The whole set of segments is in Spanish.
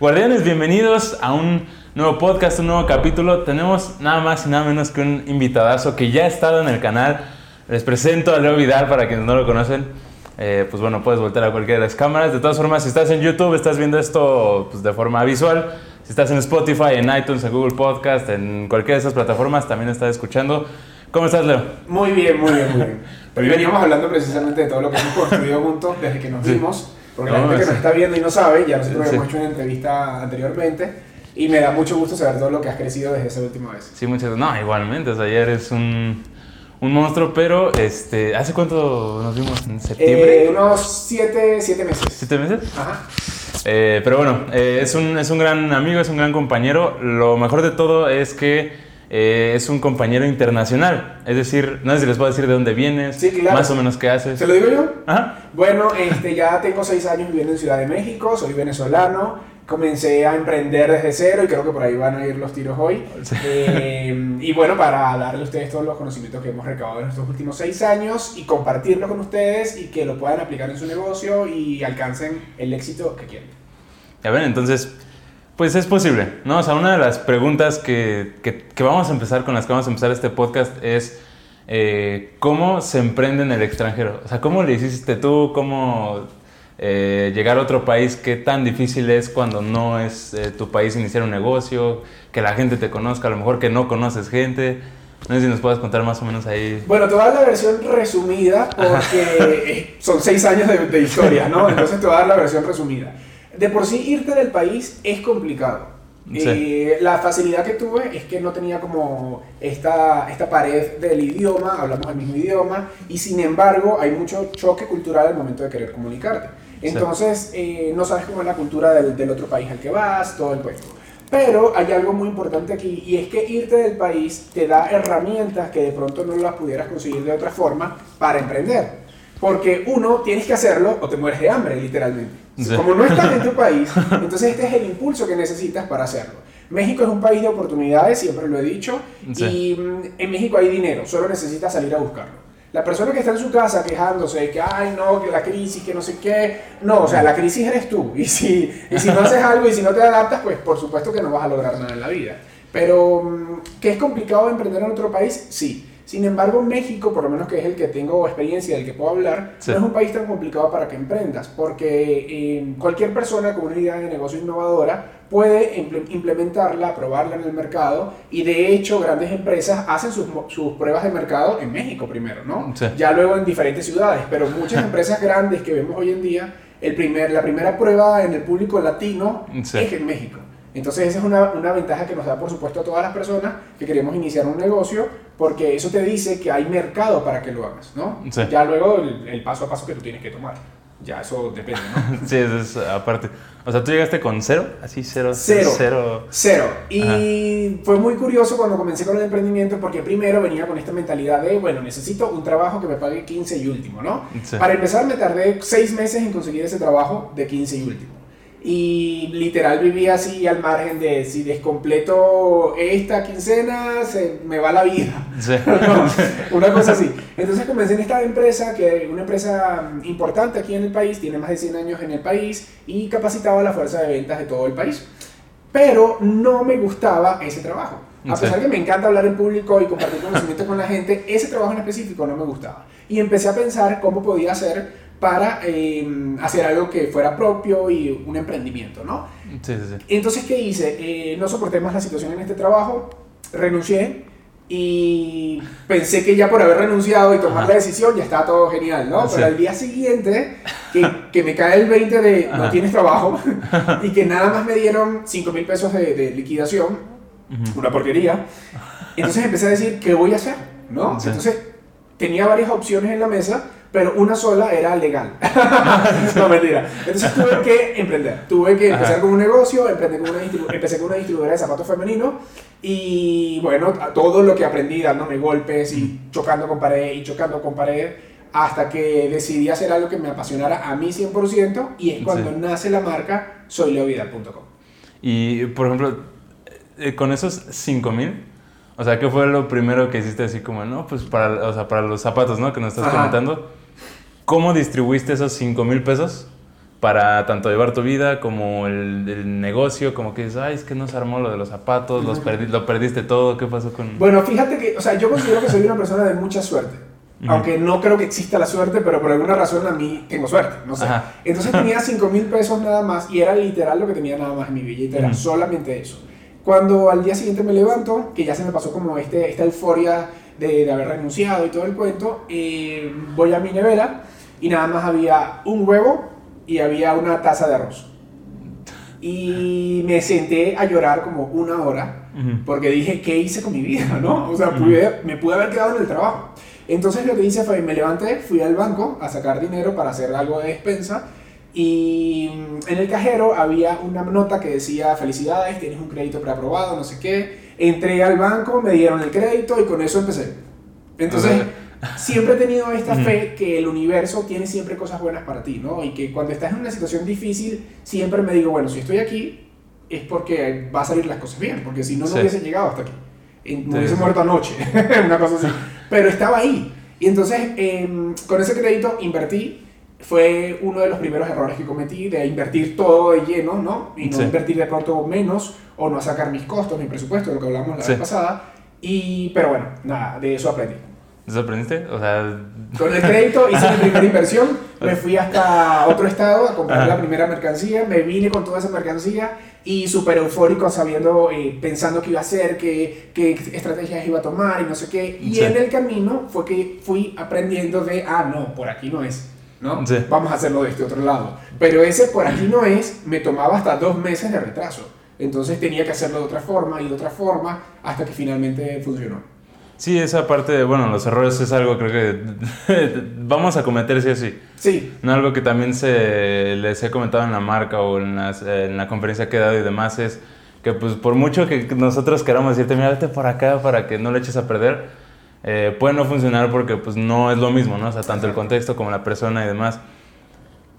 Guardianes, bienvenidos a un nuevo podcast, un nuevo capítulo. Tenemos nada más y nada menos que un invitadazo que ya ha estado en el canal. Les presento a Leo Vidal para quienes no lo conocen. Eh, pues bueno, puedes voltear a cualquiera de las cámaras. De todas formas, si estás en YouTube, estás viendo esto pues, de forma visual. Si estás en Spotify, en iTunes, en Google Podcast, en cualquiera de esas plataformas, también estás escuchando. ¿Cómo estás, Leo? Muy bien, muy bien, muy bien. Pero veníamos hablando precisamente de todo lo que hemos construido juntos desde que nos vimos. Porque la No, gente que nos está viendo y no sabe, ya nosotros Sí. hemos hecho una entrevista anteriormente. Y me da mucho gusto saber todo lo que has crecido desde esa última vez. Sí, muchas No, igualmente. O sea, ya eres un, un monstruo, pero este, ¿hace cuánto nos vimos? ¿En septiembre? Eh, unos siete, siete meses. ¿Siete meses? Ajá. Eh, pero bueno, eh, es, un, es un gran amigo, es un gran compañero. Lo mejor de todo es que eh, es un compañero internacional. Es decir, no sé si les puedo decir de dónde vienes, Sí, claro. más o menos qué haces. ¿Se lo digo yo? Ajá. Bueno, este, ya tengo seis años viviendo en Ciudad de México, soy venezolano, comencé a emprender desde cero y creo que por ahí van a ir los tiros hoy. Sí. Eh, y bueno, para darle a ustedes todos los conocimientos que hemos recabado en estos últimos seis años y compartirlo con ustedes y que lo puedan aplicar en su negocio y alcancen el éxito que quieren. Ya ven, entonces, pues es posible, ¿no? O sea, una de las preguntas que, que- que vamos a empezar, con las que vamos a empezar este podcast es eh, ¿cómo se emprende en el extranjero? O sea, ¿cómo le hiciste tú? ¿Cómo eh, llegar a otro país? ¿Qué tan difícil es cuando no es eh, tu país iniciar un negocio? Que la gente te conozca, a lo mejor que no conoces gente. No sé si nos puedes contar más o menos ahí. Bueno, te voy a dar la versión resumida porque son seis años de, de historia, ¿no? Entonces te voy a dar la versión resumida. De por sí irte del país es complicado. Sí. Eh, la facilidad que tuve es que no tenía como esta, esta pared del idioma, hablamos el mismo idioma, y sin embargo hay mucho choque cultural al momento de querer comunicarte. Entonces eh, no sabes cómo es la cultura del, del otro país al que vas, todo el cuento. Pero hay algo muy importante aquí y es que irte del país te da herramientas que de pronto no las pudieras conseguir de otra forma para emprender. Porque uno, tienes que hacerlo o te mueres de hambre, literalmente. Sí. Como no estás en tu país, entonces este es el impulso que necesitas para hacerlo. México es un país de oportunidades, siempre lo he dicho, Sí. y mm, en México hay dinero, solo necesitas salir a buscarlo. La persona que está en su casa quejándose de que, ay, no, que la crisis, que no sé qué. No, o sea, la crisis eres tú. Y si, y si no haces algo y si no te adaptas, pues por supuesto que no vas a lograr nada en la vida. Pero, mm, ¿que es complicado emprender en otro país? Sí. Sin embargo, México, por lo menos que es el que tengo experiencia, del que puedo hablar, Sí. no es un país tan complicado para que emprendas, porque eh, cualquier persona con una idea de negocio innovadora puede imple- implementarla, probarla en el mercado, y de hecho grandes empresas hacen sus, pruebas de mercado en México primero, ¿no? Sí. Ya luego en diferentes ciudades, pero muchas empresas grandes que vemos hoy en día, el primer, la primera prueba en el público latino Sí. es en México. Entonces esa es una, una ventaja que nos da por supuesto a todas las personas que queremos iniciar un negocio porque eso te dice que hay mercado para que lo hagas, ¿no? Sí. Ya luego el, el paso a paso que tú tienes que tomar. Ya eso depende, ¿no? Sí, eso es aparte. O sea, tú llegaste con cero, así cero, Cero. cero. Cero. Y fue muy curioso cuando comencé con el emprendimiento porque primero venía con esta mentalidad de, bueno, necesito un trabajo que me pague 15 y último, ¿no? Sí. Para empezar me tardé seis meses en conseguir ese trabajo de 15 y último. Y literal vivía así al margen de si descompleto esta quincena, se me va la vida. Sí. No, una cosa así. Entonces comencé en esta empresa, que es una empresa mm, importante aquí en el país, tiene más de 100 años en el país y capacitaba a la fuerza de ventas de todo el país. Pero no me gustaba ese trabajo. A Sí. pesar que me encanta hablar en público y compartir conocimiento con la gente, ese trabajo en específico no me gustaba. Y empecé a pensar cómo podía hacer para eh, hacer algo que fuera propio y un emprendimiento, ¿no? Sí, sí, sí. Entonces, ¿qué hice? Eh, no soporté más la situación en este trabajo, renuncié y pensé que ya por haber renunciado y tomar Ajá. la decisión ya estaba todo genial, ¿no? Sí. Pero al día siguiente, que, que me cae el 20 de no Ajá. tienes trabajo y que nada más me dieron 5 mil pesos de, de liquidación, una porquería, entonces empecé a decir, ¿qué voy a hacer? ¿No? Entonces, tenía varias opciones en la mesa, pero una sola era legal. no, mentira. Entonces tuve que emprender. Tuve que empezar Ajá. con un negocio, emprendí con una empecé con una distribuidora de zapatos femeninos y bueno, todo lo que aprendí dándome golpes y chocando con pared y chocando con pared hasta que decidí hacer algo que me apasionara a mí 100% y es cuando Sí. nace la marca soyleovidal.com. Y, por ejemplo, eh, con esos 5 mil, o sea, ¿qué fue lo primero que hiciste así como, no, pues para, o sea, para los zapatos, ¿no? Que nos estás Ajá. comentando. ¿Cómo distribuiste esos 5 mil pesos para tanto llevar tu vida como el, el negocio, como que dices, ay, es que no se armó lo de los zapatos, los perdi- lo perdiste todo, ¿qué pasó con...? Bueno, fíjate que, o sea, yo considero que soy una persona de mucha suerte. Aunque no creo que exista la suerte, pero por alguna razón a mí tengo suerte, no sé. Ajá. Entonces tenía 5 mil pesos nada más y era literal lo que tenía nada más en mi billetera, Ujú. solamente eso. Cuando al día siguiente me levanto, que ya se me pasó como este, esta euforia de, de haber renunciado y todo el cuento, eh, voy a mi nevera y nada más había un huevo y había una taza de arroz. Y me senté a llorar como una hora Ujú. porque dije, ¿qué hice con mi vida? ¿no? O sea, Ujú. pude- me pude haber quedado en el trabajo. Entonces lo que hice fue, me levanté, fui al banco a sacar dinero para hacer algo de despensa y mm, en el cajero había una nota que decía, felicidades, tienes un crédito preaprobado, no sé qué. Entré al banco, me dieron el crédito y con eso empecé. Entonces, siempre he tenido esta fe que el universo tiene siempre cosas buenas para ti, ¿no? Y que cuando estás en una situación difícil, siempre me digo, bueno, si estoy aquí es porque va a salir las cosas bien, porque si no, no Sí. hubiese llegado hasta aquí. Me hubiese muerto anoche, una cosa así. Pero estaba ahí. Y entonces, em, con ese crédito invertí. Fue uno de los primeros errores que cometí, de invertir todo de lleno, ¿no? Y no Sí. invertir de pronto menos, o no sacar mis costos, mi presupuesto, de lo que hablamos la Sí. vez pasada. Y, pero bueno, nada, de eso aprendí. ¿Te sorprendiste? O sea, Con el crédito hice mi primera inversión, me fui hasta otro estado a comprar Ajá. la primera mercancía, me vine con toda esa mercancía y súper eufórico sabiendo, eh, pensando qué iba a hacer, qué, qué estrategias iba a tomar y no sé qué. Y Sí. en el camino fue que fui aprendiendo de, ah, no, por aquí no es. ¿no? Sí. Vamos a hacerlo de este otro lado. Pero ese por aquí no es, me tomaba hasta dos meses de retraso. Entonces tenía que hacerlo de otra forma y de otra forma hasta que finalmente funcionó. Sí, esa parte, de, bueno, los errores es algo creo que vamos a cometer sí o sí. Sí, No, algo que también se les he comentado en la marca o en, las, en la conferencia que he dado y demás es que pues por mucho que nosotros queramos decirte, mira, vete por acá para que no le eches a perder, eh, puede no funcionar porque pues no es lo mismo, ¿no? O sea, tanto el contexto como la persona y demás.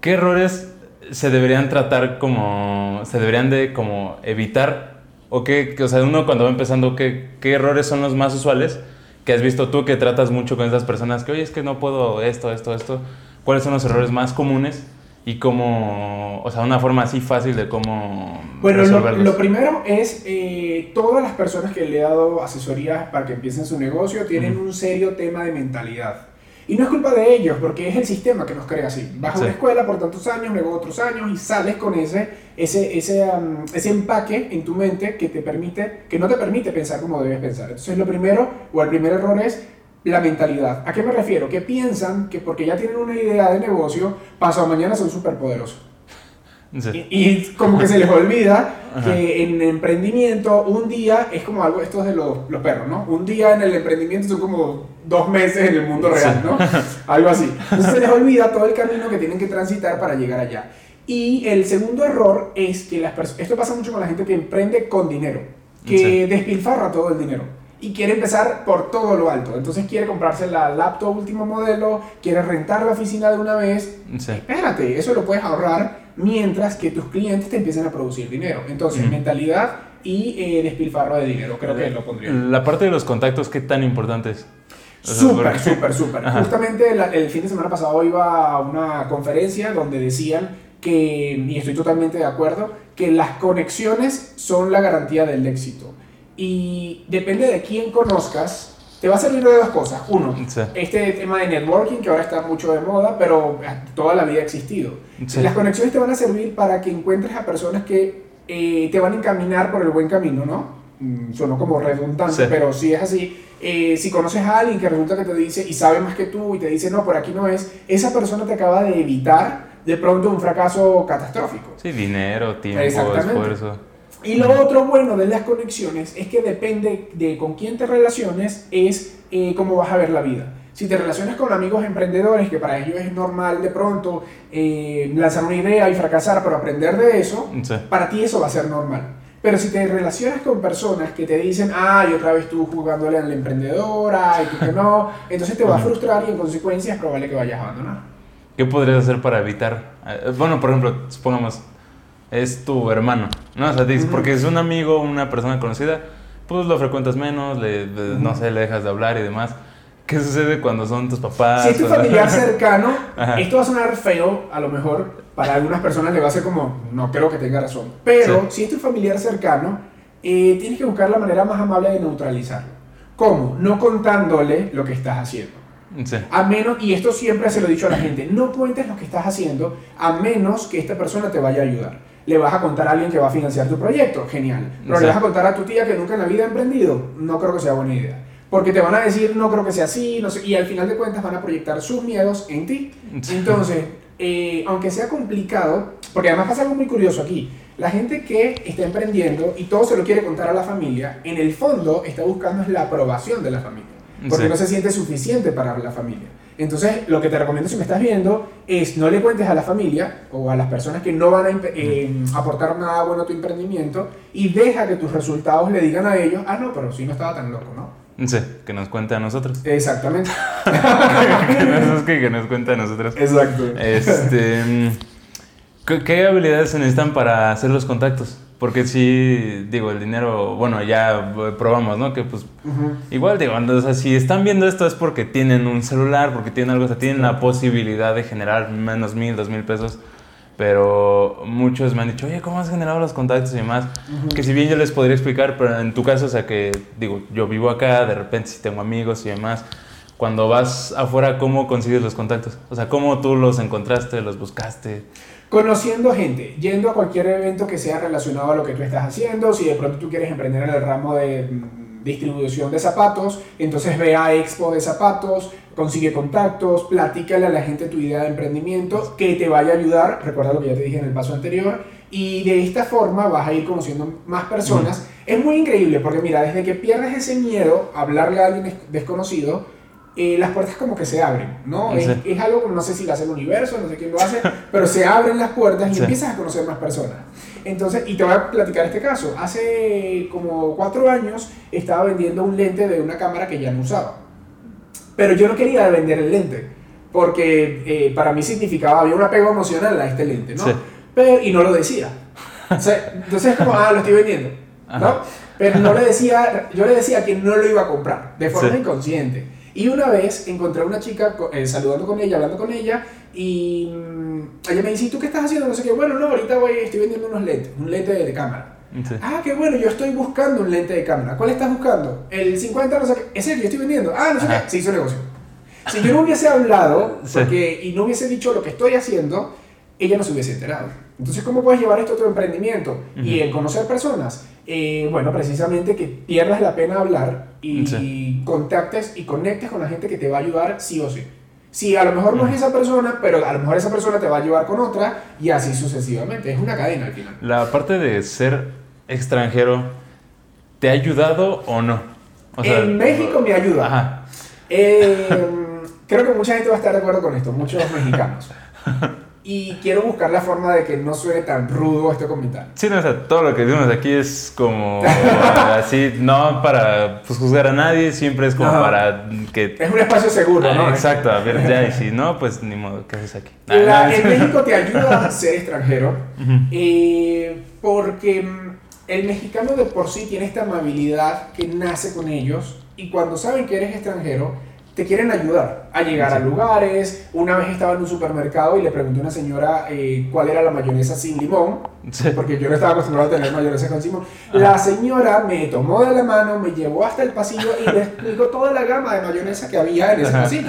¿Qué errores se deberían tratar como, se deberían de como evitar? ¿O qué, o sea, uno cuando va empezando, ¿qué, qué errores son los más usuales que has visto tú que tratas mucho con esas personas que, oye, es que no puedo esto, esto, esto? ¿Cuáles son los errores más comunes? Y cómo, o sea, una forma así fácil de cómo Bueno, lo, lo primero es, eh, todas las personas que le he dado asesorías para que empiecen su negocio tienen Ujú. un serio tema de mentalidad. Y no es culpa de ellos, porque es el sistema que nos crea así. Vas a Sí. una escuela por tantos años, luego otros años, y sales con ese, ese, ese, um, ese empaque en tu mente que, te permite, que no te permite pensar como debes pensar. Entonces, lo primero, o el primer error es la mentalidad. ¿A qué me refiero? Que piensan que porque ya tienen una idea de negocio, pasado mañana son superpoderosos. Sí. Y, y como que se les olvida Ajá. que en emprendimiento un día es como algo, esto es de los, los perros, ¿no? Un día en el emprendimiento son como dos meses en el mundo real, Sí. ¿no? Algo así. Entonces se les olvida todo el camino que tienen que transitar para llegar allá. Y el segundo error es que las personas, esto pasa mucho con la gente que emprende con dinero, que Sí. despilfarra todo el dinero y quiere empezar por todo lo alto. Entonces quiere comprarse la laptop último modelo, quiere rentar la oficina de una vez. Espérate, eso lo puedes ahorrar mientras que tus clientes te empiecen a producir dinero. Entonces, Ujú. mentalidad y eh, despilfarro de dinero, creo que lo pondría. La parte de los contactos, ¿qué tan importante es? Súper, súper, súper. Justamente la- el fin de semana pasado iba a una conferencia donde decían que, y estoy totalmente de acuerdo, que las conexiones son la garantía del éxito. Y depende de quién conozcas, te va a servir de dos cosas. Uno, Sí. este tema de networking que ahora está mucho de moda, pero toda la vida ha existido. Sí. Las conexiones te van a servir para que encuentres a personas que eh, te van a encaminar por el buen camino, ¿no? Mm, Sonó como redundante, Sí. pero si es así, eh, si conoces a alguien que resulta que te dice y sabe más que tú y te dice, no, por aquí no es, esa persona te acaba de evitar de pronto un fracaso catastrófico. Sí, dinero, tiempo, esfuerzo. Y lo otro bueno de las conexiones es que depende de con quién te relaciones, es eh, cómo vas a ver la vida. Si te relacionas con amigos emprendedores, que para ellos es normal de pronto eh, lanzar una idea y fracasar, pero aprender de eso, Sí. para ti eso va a ser normal. Pero si te relacionas con personas que te dicen, ay, otra vez tú jugándole al emprendedor, ay, tú que no, entonces te va a frustrar y en consecuencia es probable que vayas a abandonar. ¿Qué podrías hacer para evitar? eh, Bueno, por ejemplo, supongamos, es tu hermano, ¿no? O sea, dices, porque es un amigo, una persona conocida, pues lo frecuentas menos, le, le- no sé, le dejas de hablar y demás. ¿Qué sucede cuando son tus papás? Si es tu familiar cercano, Ajá. esto va a sonar feo, a lo mejor para algunas personas le va a ser como, no creo que tenga razón. Pero si es tu familiar cercano, eh, tienes que buscar la manera más amable de neutralizarlo. ¿Cómo? No contándole lo que estás haciendo. Sí. A menos, y esto siempre se lo he dicho a la gente, no cuentes lo que estás haciendo a menos que esta persona te vaya a ayudar. Le vas a contar a alguien que va a financiar tu proyecto, genial. Pero le vas a contar a tu tía que nunca en la vida ha emprendido, no creo que sea buena idea. Porque te van a decir, no creo que sea así, no sé, y al final de cuentas van a proyectar sus miedos en ti. Entonces, eh, aunque sea complicado, porque además pasa algo muy curioso aquí, la gente que está emprendiendo y todo se lo quiere contar a la familia, en el fondo está buscando la aprobación de la familia, porque no se siente suficiente para la familia. Entonces, lo que te recomiendo si me estás viendo es no le cuentes a la familia o a las personas que no van a eh, aportar nada bueno a tu emprendimiento y deja que tus resultados le digan a ellos, ah, no, pero sí no estaba tan loco, ¿no? Sí, que nos cuente a nosotros. Exactamente. que, nos, que, nos cuente a nosotros. Exacto. Este, mm, ¿qué, qué habilidades se necesitan para hacer los contactos? Porque sí, digo, el dinero, bueno, ya eh, probamos, ¿no? Que pues Ujú. igual, digo, o sea, si están viendo esto es porque tienen un celular, porque tienen algo, o sea, tienen la posibilidad de generar menos mil, dos mil pesos. Pero muchos me han dicho, oye, ¿cómo has generado los contactos y demás? Que si bien yo les podría explicar, pero en tu caso, o sea, que digo, yo vivo acá, de repente si tengo amigos y demás, cuando vas afuera, ¿cómo consigues los contactos? O sea, ¿cómo tú los encontraste, los buscaste? Conociendo gente, yendo a cualquier evento que sea relacionado a lo que tú estás haciendo, si de pronto tú quieres emprender en el ramo de mm, distribución de zapatos, entonces ve a Expo de zapatos, consigue contactos, platícale a la gente tu idea de emprendimiento que te vaya a ayudar, recuerda lo que ya te dije en el paso anterior, y de esta forma vas a ir conociendo más personas. Es muy increíble porque mira, desde que pierdes ese miedo a hablarle a alguien des- desconocido, eh, las puertas como que se abren, ¿no? Es, Sí. es algo como, no sé si lo hace el universo, no sé quién lo hace, pero se abren las puertas y Sí. empiezas a conocer más personas. Entonces, y te voy a platicar este caso. Hace como cuatro años estaba vendiendo un lente de una cámara que ya no usaba. Pero yo no quería vender el lente, porque eh, para mí significaba, había un apego emocional a este lente, ¿no? Sí. Pero, y no lo decía. O sea, entonces es como, ah, lo estoy vendiendo, ¿no? Ajá. Pero no le decía, yo le decía que no lo iba a comprar, de forma inconsciente. Y una vez encontré a una chica eh, saludando con ella, hablando con ella, y mm, ella me dice, ¿y tú qué estás haciendo? No sé qué, bueno, no, ahorita voy, estoy vendiendo unos lentes, un lente de, de cámara. Sí. Ah, qué bueno, yo estoy buscando un lente de cámara. ¿Cuál estás buscando? El 50, no sé qué. ¿Es serio? Estoy vendiendo. Ah, no sé Ajá. qué. Se hizo negocio. Si yo no hubiese hablado Sí. porque, y no hubiese dicho lo que estoy haciendo, ella no se hubiese enterado. Entonces, ¿cómo puedes llevar esto a tu emprendimiento? Y Ujú. en conocer personas. Eh, bueno, precisamente que pierdas la pena hablar y, Sí. contactes y conectes con la gente que te va a ayudar sí o sí. Si a lo mejor no es esa persona, pero a lo mejor esa persona te va a llevar con otra y así sucesivamente. Es una cadena al final. La parte de ser extranjero, ¿te ha ayudado o no? O en México me ayuda. Ajá. Eh, creo que mucha gente va a estar de acuerdo con esto, muchos mexicanos. Y quiero buscar la forma de que no suene tan rudo este comentario. Sí, no, o sea, todo lo que decimos aquí es como así, no para pues, juzgar a nadie, siempre es como para que... Es un espacio seguro, Ah, ¿no? exacto, a ver, ya, y si no, pues ni modo, ¿qué haces aquí? Ah, La- no, en. México te ayuda a ser extranjero eh, porque mm, el mexicano de por sí tiene esta amabilidad que nace con ellos y cuando saben que eres extranjero te quieren ayudar a llegar a lugares. Una vez estaba en un supermercado y le pregunté a una señora eh, cuál era la mayonesa sin limón Sí. porque yo no estaba acostumbrado a tener mayonesa con limón. La señora me tomó de la mano, me llevó hasta el pasillo y me explicó toda la gama de mayonesa que había en ese Ajá. pasillo.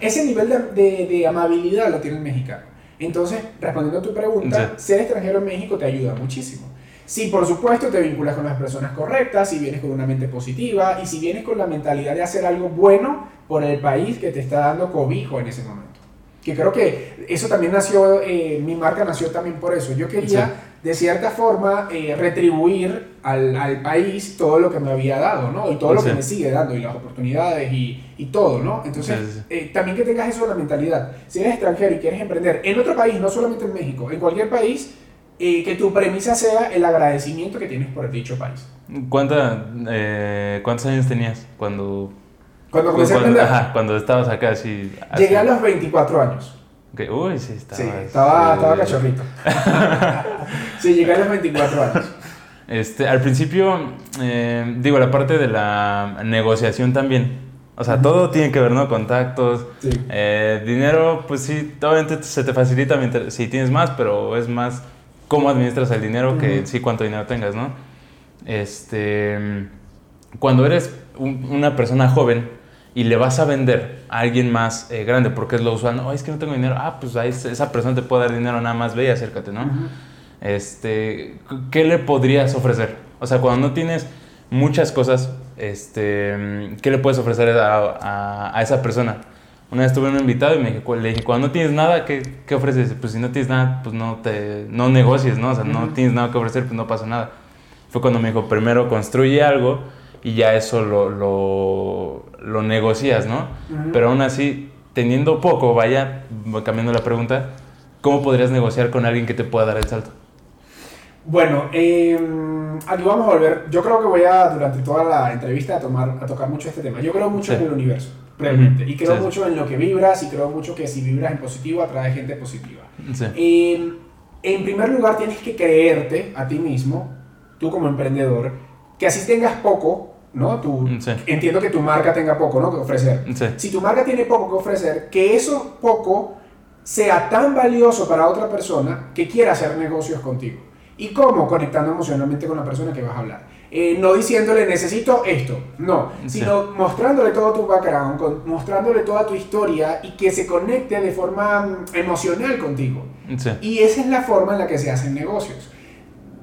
Ese nivel de, de- de amabilidad lo tiene el mexicano. Entonces, respondiendo a tu pregunta, ser extranjero en México te ayuda muchísimo. Si por supuesto te vinculas con las personas correctas, si vienes con una mente positiva y si vienes con la mentalidad de hacer algo bueno por el país que te está dando cobijo en ese momento. Que creo que eso también nació, eh, mi marca nació también por eso. Yo quería, Sí. de cierta forma, eh, retribuir al, al país todo lo que me había dado, ¿no? Y todo lo Sí. que me sigue dando, y las oportunidades y, y todo, ¿no? Entonces, sí. eh, también que tengas eso en la mentalidad. Si eres extranjero y quieres emprender en otro país, no solamente en México, en cualquier país, eh, que tu premisa sea el agradecimiento que tienes por dicho país. ¿Cuánta, eh, ¿Cuántos años tenías cuando, Cuando comencé a cuando, emprender, ajá, cuando estabas acá así? llegué a así? los 24 años. Ok, Uy, sí, estaba. Sí, estaba, estaba sí. cachorrito. sí, llegué a los 24 años. Este, al principio, eh, digo, la parte de la negociación también. O sea, todo tiene que ver, ¿no? Contactos, Sí. eh, dinero, pues sí, obviamente se te facilita mientras- si tienes más, pero es más cómo administras el dinero que sí cuánto dinero tengas, ¿no? Este, cuando eres un- una persona joven y le vas a vender a alguien más eh, grande, porque es lo usual, no, "Ay, es que no tengo dinero, ah, pues ahí esa persona te puede dar dinero, nada más ve y acércate, ¿no? Ujú. este, ¿qué le podrías ofrecer? O sea, cuando no tienes muchas cosas, este, ¿qué le puedes ofrecer a, a- a esa persona? Una vez tuve un invitado y me dije, le dije, cuando no tienes nada, ¿qué, qué ofreces? Pues si no tienes nada, pues no te, no negocies, ¿no? O sea, no tienes nada que ofrecer, pues no pasa nada. Fue cuando me dijo, primero construye algo y ya eso lo, lo, lo negocias, ¿no? Pero aún así, teniendo poco, vaya, cambiando la pregunta, ¿cómo podrías negociar con alguien que te pueda dar el salto? Bueno, eh, aquí vamos a volver. Yo creo que voy a, durante toda la entrevista, a, tomar, a tocar mucho este tema. Yo creo mucho Sí. en el universo, realmente. Y creo Sí. mucho en lo que vibras y creo mucho que si vibras en positivo, atrae gente positiva. Sí. Eh, en primer lugar, tienes que creerte a ti mismo, tú como emprendedor, que así tengas poco, ¿no? Tú. Entiendo que tu marca tenga poco, ¿no? Que ofrecer. Si tu marca tiene poco que ofrecer, que eso poco sea tan valioso para otra persona que quiera hacer negocios contigo. ¿Y cómo? Conectando emocionalmente con la persona que vas a hablar. Eh, no diciéndole necesito esto, no, Sí. sino mostrándole todo tu background, con- mostrándole toda tu historia y que se conecte de forma mm, emocional contigo. Sí. Y esa es la forma en la que se hacen negocios.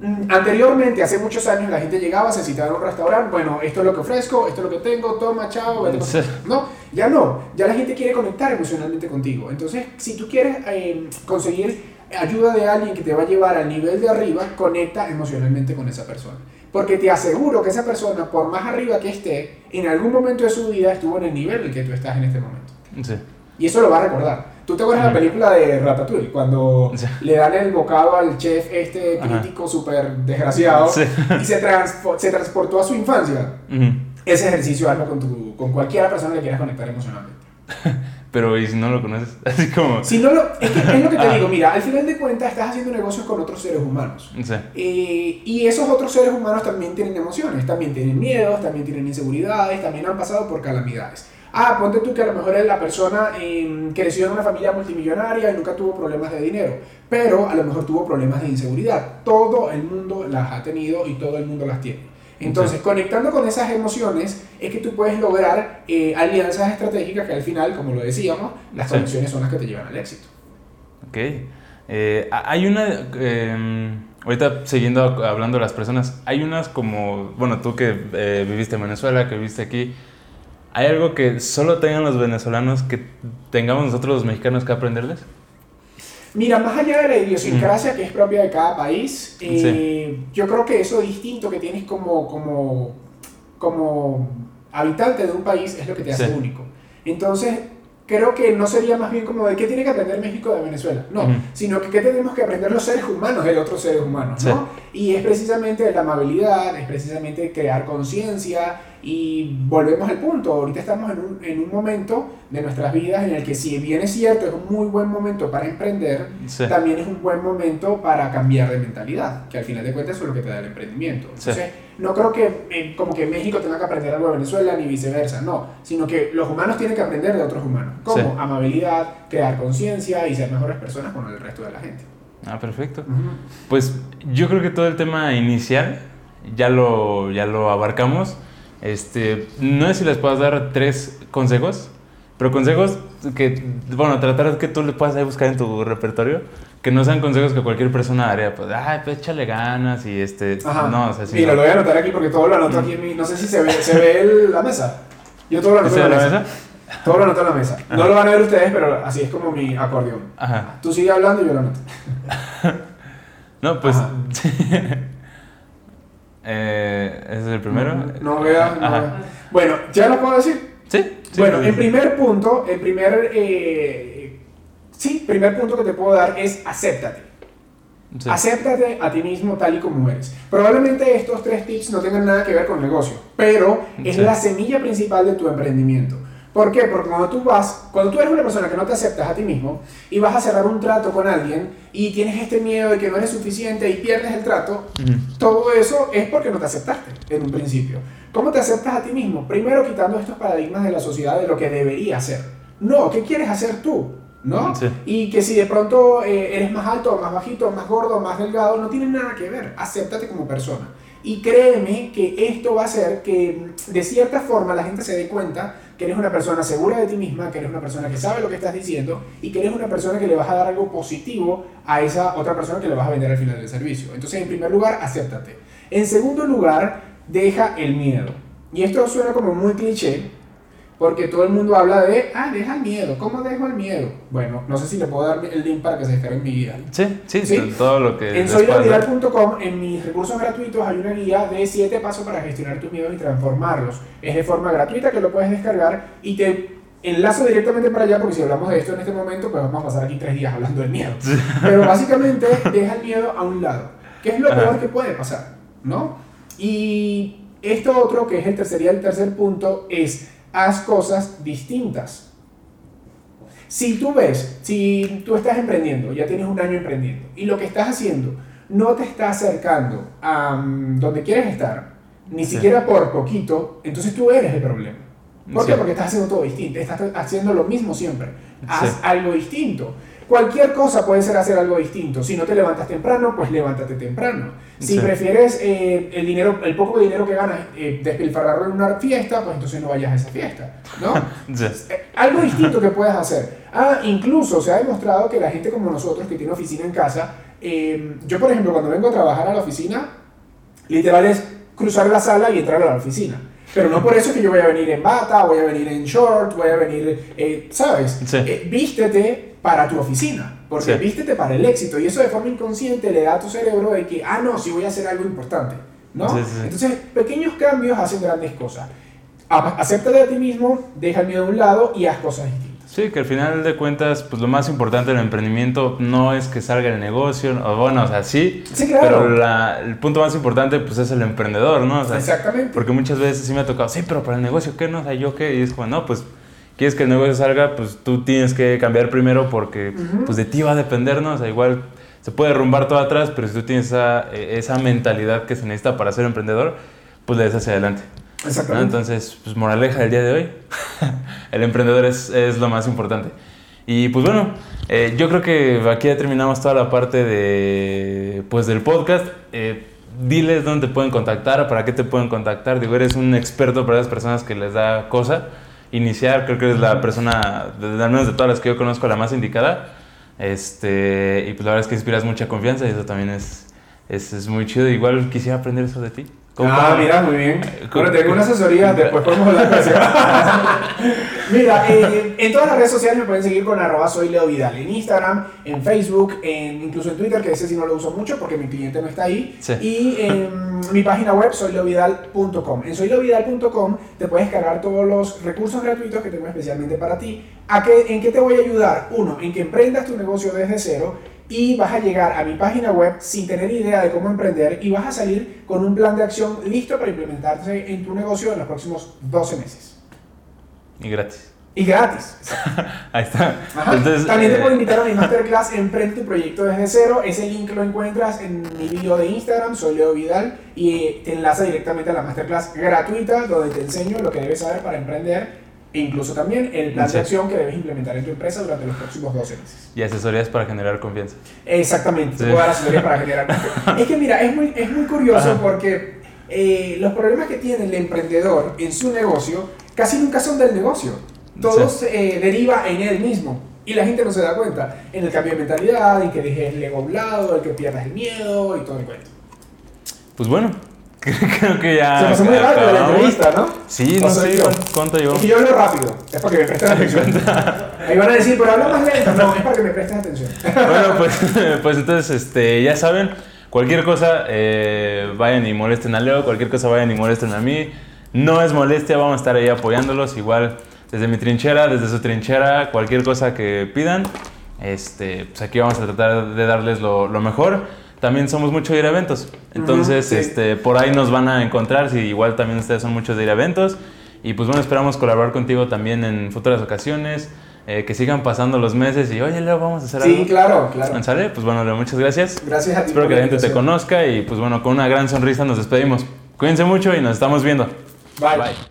Mm, Anteriormente, hace muchos años, la gente llegaba, se citaba en un restaurante, bueno, esto es lo que ofrezco, esto es lo que tengo, toma, chao. Sí. No, ya no, ya la gente quiere conectar emocionalmente contigo. Entonces, si tú quieres eh, conseguir ayuda de alguien que te va a llevar al nivel de arriba, conecta emocionalmente con esa persona. Porque te aseguro que esa persona, por más arriba que esté, en algún momento de su vida estuvo en el nivel en el que tú estás en este momento. Sí. Y eso lo va a recordar. ¿Tú te acuerdas de la película de Ratatouille? Cuando Sí. le dan el bocado al chef este crítico súper desgraciado Sí. y se, transpo- se transportó a su infancia. Ujú. Ese ejercicio hazlo con, tu, con cualquier persona que quieras conectar emocionalmente. Pero ¿y si no lo conoces? Así como... Si no lo, es, que, es lo que te Ah. digo, mira, al final de cuentas estás haciendo negocios con otros seres humanos. Sí. Eh, y esos otros seres humanos también tienen emociones, también tienen miedos, también tienen inseguridades, también han pasado por calamidades. Ah, ponte tú que a lo mejor la persona eh, creció en una familia multimillonaria y nunca tuvo problemas de dinero, pero a lo mejor tuvo problemas de inseguridad. Todo el mundo las ha tenido y todo el mundo las tiene. Entonces, conectando con esas emociones, es que tú puedes lograr eh, alianzas estratégicas que al final, como lo decíamos, las Sí. conexiones son las que te llevan al éxito. Ok. Eh, hay una... eh, ahorita siguiendo hablando de las personas, hay unas como... Bueno, tú que eh, viviste en Venezuela, que viviste aquí, ¿hay algo que solo tengan los venezolanos que tengamos nosotros los mexicanos que aprenderles? Mira, más allá de la idiosincrasia que es propia de cada país, eh, Sí. yo creo que eso distinto que tienes como, como, como habitante de un país es lo que te hace Sí. único. Entonces, creo que no sería más bien como de qué tiene que aprender México de Venezuela, no, Ujú. sino que qué tenemos que aprender los seres humanos de otros seres humanos, ¿no? Y es precisamente la amabilidad, es precisamente crear conciencia y volvemos al punto, ahorita estamos en un, en un momento de nuestras vidas en el que si bien es cierto, es un muy buen momento para emprender, Sí. también es un buen momento para cambiar de mentalidad, que al final de cuentas eso es lo que te da el emprendimiento. Entonces, no creo que eh, como que México tenga que aprender algo de Venezuela ni viceversa, no, sino que los humanos tienen que aprender de otros humanos, como Sí. amabilidad, crear conciencia y ser mejores personas con el resto de la gente. Ah, perfecto. Ujú. Pues yo creo que todo el tema inicial ya lo, ya lo abarcamos. Este, no sé si les puedas dar tres consejos, pero consejos que, bueno, tratar de que tú le puedas ahí buscar en tu repertorio, que no sean consejos que cualquier persona haría, pues, ay, pues échale ganas y este, Ajá. no, o sea, sí. Mira, no. lo voy a anotar aquí porque todo lo anoto aquí en mi... No sé si se ve, ¿se ve el- la mesa. Yo todo lo anoto ¿Este en la la mesa. mesa? Todo lo anoto en la mesa. No lo van a ver ustedes, pero así es como mi acordeón. Ajá. Tú sigue hablando y yo lo anoto. No, pues... Eh, ¿Ese es el primero? No, no. Bueno, ¿ya lo puedo decir? Sí. sí, bueno, sí. primer punto, el primer... eh, sí, primer punto que te puedo dar es acéptate. Sí. Acéptate a ti mismo tal y como eres. Probablemente estos tres tips no tengan nada que ver con negocio, pero es Sí. la semilla principal de tu emprendimiento. ¿Por qué? Porque cuando tú vas, cuando tú eres una persona que no te aceptas a ti mismo y vas a cerrar un trato con alguien y tienes este miedo de que no eres suficiente y pierdes el trato, todo eso es porque no te aceptaste en un principio. ¿Cómo te aceptas a ti mismo? Primero quitando estos paradigmas de la sociedad de lo que debería ser. No, ¿qué quieres hacer tú? ¿No? Y que si de pronto eh, eres más alto, más bajito, más gordo, más delgado, no tiene nada que ver. Acéptate como persona. Y créeme que esto va a hacer que de cierta forma la gente se dé cuenta que eres una persona segura de ti misma, que eres una persona que sabe lo que estás diciendo y que eres una persona que le vas a dar algo positivo a esa otra persona que le vas a vender al final del servicio. Entonces, en primer lugar, acéptate. En segundo lugar, deja el miedo. Y esto suena como muy cliché, porque todo el mundo habla de, ah, deja el miedo. ¿Cómo dejo el miedo? Bueno, no sé si le puedo dar el link para que se descargue en mi guía. Sí, sí, ¿Sí? todo lo que... En soylovidal.com, en mis recursos gratuitos, hay una guía de 7 pasos para gestionar tus miedos y transformarlos. Es de forma gratuita que lo puedes descargar y te enlazo directamente para allá porque si hablamos de esto en este momento, pues vamos a pasar aquí tres días hablando del miedo. Pero básicamente deja el miedo a un lado. ¿Qué es lo peor que puede pasar? ¿No? Y esto otro, que es el tercer, el tercer punto, es haz cosas distintas. Si tú ves, si tú estás emprendiendo, ya tienes un año emprendiendo, y lo que estás haciendo no te está acercando a mm, donde quieres estar, ni siquiera por poquito, entonces tú eres el problema. ¿Por qué? Porque estás haciendo todo distinto, estás haciendo lo mismo siempre. Haz algo distinto. Cualquier cosa puede ser hacer algo distinto. Si no te levantas temprano, pues levántate temprano. Si prefieres eh, el dinero, el poco dinero que ganas eh, despilfarrarlo en una fiesta, pues entonces no vayas a esa fiesta, ¿no? Eh, algo distinto que puedas hacer. Ah, incluso se ha demostrado que la gente como nosotros que tiene oficina en casa, eh, yo por ejemplo cuando vengo a trabajar a la oficina, literal es cruzar la sala y entrar a la oficina. Pero no por eso que yo voy a venir en bata, voy a venir en short, voy a venir, ¿sabes? vístete para tu oficina, porque vístete para el éxito y eso de forma inconsciente le da a tu cerebro de que, ah, no, sí voy a hacer algo importante, ¿no? Entonces, pequeños cambios hacen grandes cosas. Acéptate a ti mismo, deja el miedo a un lado y haz cosas distintas. Sí, que al final de cuentas, pues lo más importante del emprendimiento no es que salga el negocio, o bueno, o sea, sí, sí claro. pero el punto más importante pues es el emprendedor, ¿no? Exactamente. Porque muchas veces sí me ha tocado, sí, pero para el negocio, ¿qué no? O sea, yo qué, y es como, no, pues quieres que el negocio salga, pues tú tienes que cambiar primero porque pues de ti va a depender, ¿no? O sea, igual se puede derrumbar todo atrás, pero si tú tienes esa, e, esa mentalidad que se necesita para ser emprendedor, pues le des hacia adelante. Exactamente. Entonces, pues moraleja del día de hoy, el emprendedor es, es, lo más importante. Y pues bueno, eh, yo creo que aquí ya terminamos toda la parte de, pues, del podcast. Eh, diles dónde te pueden contactar, para qué te pueden contactar. Digo, eres un experto para las personas que les da cosa iniciar, creo que eres la persona, al menos de todas las que yo conozco, la más indicada. Este, y pues la verdad es que inspiras mucha confianza y eso también es, es, es muy chido. Igual quisiera aprender eso de ti. Ah, mira, muy bien. Bueno, tengo una asesoría, después podemos hablar de mira, eh, en todas las redes sociales me pueden seguir con arroba soy Leo Vidal. En Instagram, en Facebook, en, incluso en Twitter, que ese sí no lo uso mucho porque mi cliente no está ahí. Y en mi página web, soyleovidal.com. En soyleovidal.com te puedes cargar todos los recursos gratuitos que tengo especialmente para ti. ¿A qué, ¿En qué te voy a ayudar? Uno, en que emprendas tu negocio desde cero y vas a llegar a mi página web sin tener idea de cómo emprender y vas a salir con un plan de acción listo para implementarse en tu negocio en los próximos 12 meses. Y gratis. Y gratis. Ahí está. También te puedo eh, invitar a mi masterclass Emprende tu proyecto desde cero. Ese link lo encuentras en mi video de Instagram, soy Leo Vidal, y te enlaza directamente a la masterclass gratuita donde te enseño lo que debes saber para emprender e incluso también el plan de acción que debes implementar en tu empresa durante los próximos 12 meses. Y asesorías para generar confianza. Exactamente, te puedo dar asesorías para generar confianza. es que mira, es muy, es muy curioso porque eh, los problemas que tiene el emprendedor en su negocio casi nunca son del negocio. Todo se eh, deriva en él mismo. Y la gente no se da cuenta en el cambio de mentalidad, en que dejes el ego a un lado, en que pierdas el miedo y todo el cuento. Pues bueno, Creo que ya. Se pasó muy rápido la entrevista, ¿no? Sí, no sé cuánto llevó. Es que yo hablo rápido, es para que me presten atención. Ahí van a decir, pero habla más lento. No, es para que me presten atención. Bueno, pues, pues entonces, este, ya saben, cualquier cosa, eh, vayan y molesten a Leo, cualquier cosa vayan y molesten a mí. No es molestia, vamos a estar ahí apoyándolos, igual desde mi trinchera, desde su trinchera, cualquier cosa que pidan. Este, pues aquí vamos a tratar de darles lo, lo mejor también somos mucho de ir a eventos. Entonces, este, por ahí nos van a encontrar, si igual también ustedes son muchos de ir a eventos. Y pues bueno, esperamos colaborar contigo también en futuras ocasiones. Eh, que sigan pasando los meses y, oye, Leo, vamos a hacer algo. Sí, claro, claro. ¿Sale? Pues bueno, Leo, muchas gracias. Gracias a ti. Espero que la gente te conozca y pues bueno, con una gran sonrisa nos despedimos. Cuídense mucho y nos estamos viendo. Bye. Bye.